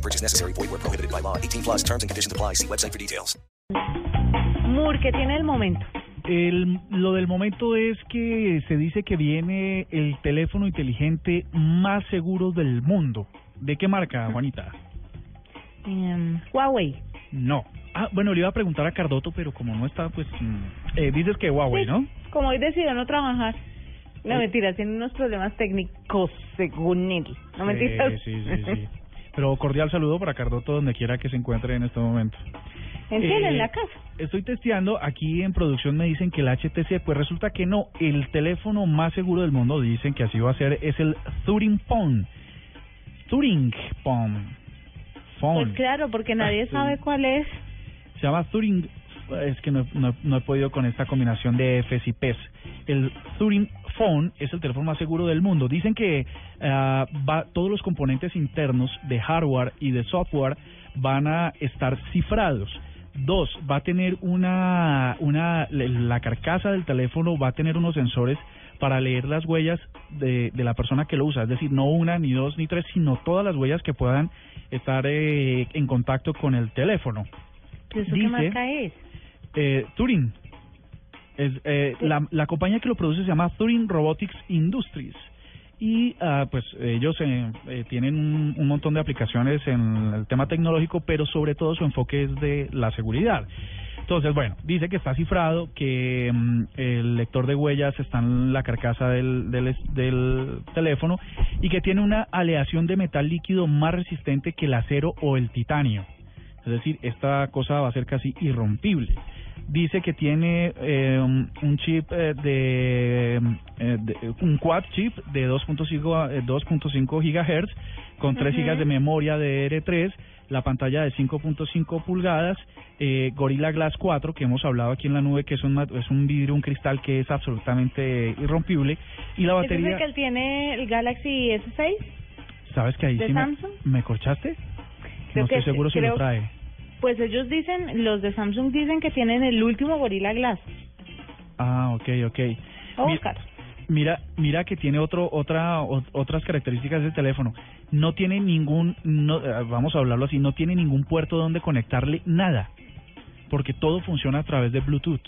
No purchase necessary. Void where prohibited by law. 18 plus terms and conditions apply. See website for details. Moore, ¿qué tiene el momento? El, lo del momento es que se dice que viene el teléfono inteligente más seguro del mundo. ¿De qué marca, Juanita? Em, Huawei. No. Ah, bueno, le iba a preguntar a Cardoto, pero como no está, pues... mm, eh, dices que Huawei, ¿no? Como hoy decidió no trabajar. No, Eh. mentira, tiene unos problemas técnicos según él. No Sí, mentiras. Sí, sí, sí. Pero cordial saludo para Cardoto donde quiera que se encuentre en este momento. Entiende, Eh, en la casa. Estoy testeando, aquí en producción me dicen que el HTC, pues resulta que no, el teléfono más seguro del mundo, dicen que así va a ser, es el Turing Phone. Turing Phone. Phone. Pues claro, porque nadie Ah, sabe sí. cuál es. Se llama Turing, es que no, no- no he podido con esta combinación de Fs y Ps. El Turing Phone es el teléfono más seguro del mundo. Dicen que ah, va, todos los componentes internos de hardware y de software van a estar cifrados. Dos, va a tener una, una, la carcasa del teléfono va a tener unos sensores para leer las huellas de, de la persona que lo usa, es decir, no una, ni dos, ni tres, sino todas las huellas que puedan estar eh, en contacto con el teléfono. ¿Eso qué marca es? Eh, Turing. Es, eh, la, la compañía que lo produce se llama Turing Robotics Industries. Y ah, pues ellos eh, eh, tienen un, un montón de aplicaciones en el tema tecnológico, pero sobre todo su enfoque es de la seguridad. Entonces, bueno, dice que está cifrado, que mm, el lector de huellas está en la carcasa del, del teléfono y que tiene una aleación de metal líquido más resistente que el acero o el titanio. Es decir, esta cosa va a ser casi irrompible. Dice que tiene eh, un un chip eh, de, eh, de- un quad chip de 2.5 a- eh, 2.5 gigahertz con 3 Ujú. gigas de memoria de R3, la pantalla de 5.5 pulgadas, eh, Gorilla Glass 4 que hemos hablado aquí en la nube que es un es un vidrio, un cristal que es absolutamente irrompible y la ¿Ese es el batería que él tiene el Galaxy S6? ¿Sabes que ahí de sí me, me corchaste? Creo no que estoy seguro si creo- lo trae. Pues ellos dicen, los de Samsung dicen que tienen el último Gorilla Glass. Ah, ok, ok. Buscar. Mira, mira que tiene otro, otra, o- otras características del teléfono. No tiene ningún, no, eh, vamos a hablarlo así, no tiene ningún puerto donde conectarle nada, porque todo funciona a través de Bluetooth.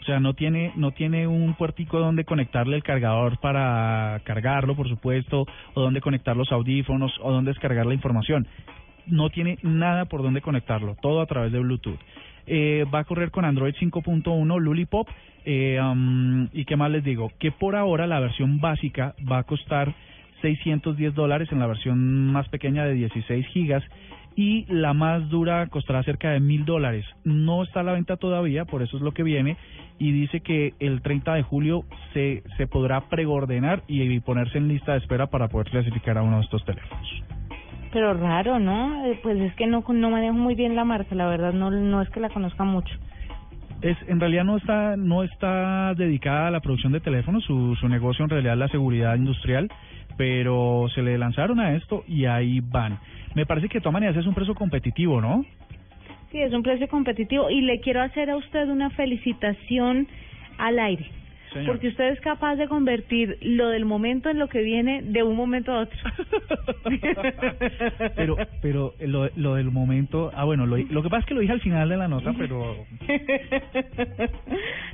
O sea, no tiene, no tiene un puertico donde conectarle el cargador para cargarlo, por supuesto, o donde conectar los audífonos, o donde descargar la información. No tiene nada por donde conectarlo, todo a través de Bluetooth. Eh, va a correr con Android 5.1 Lollipop. Eh, um, ¿Y qué más les digo? Que por ahora la versión básica va a costar 610 dólares en la versión más pequeña de 16 gigas y la más dura costará cerca de mil dólares. No está a la venta todavía, por eso es lo que viene y dice que el 30 de julio se, se podrá preordenar y ponerse en lista de espera para poder clasificar a uno de estos teléfonos. Pero raro, ¿no? Eh, Pues es que no, no manejo muy bien la marca, la verdad, no, no es que la conozca mucho. Es, en realidad no está, no está dedicada a la producción de teléfonos, su, su negocio en realidad es la seguridad industrial, pero se le lanzaron a esto y ahí van. Me parece que de todas maneras es un precio competitivo, ¿no? Sí, es un precio competitivo y le quiero hacer a usted una felicitación al aire. Señor. Porque usted es capaz de convertir lo del momento en lo que viene de un momento a otro. pero pero lo, lo del momento, ah bueno, lo, lo que pasa es que lo dije al final de la nota, pero,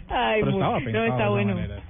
Ay, pero estaba pensado de está esa bueno. manera.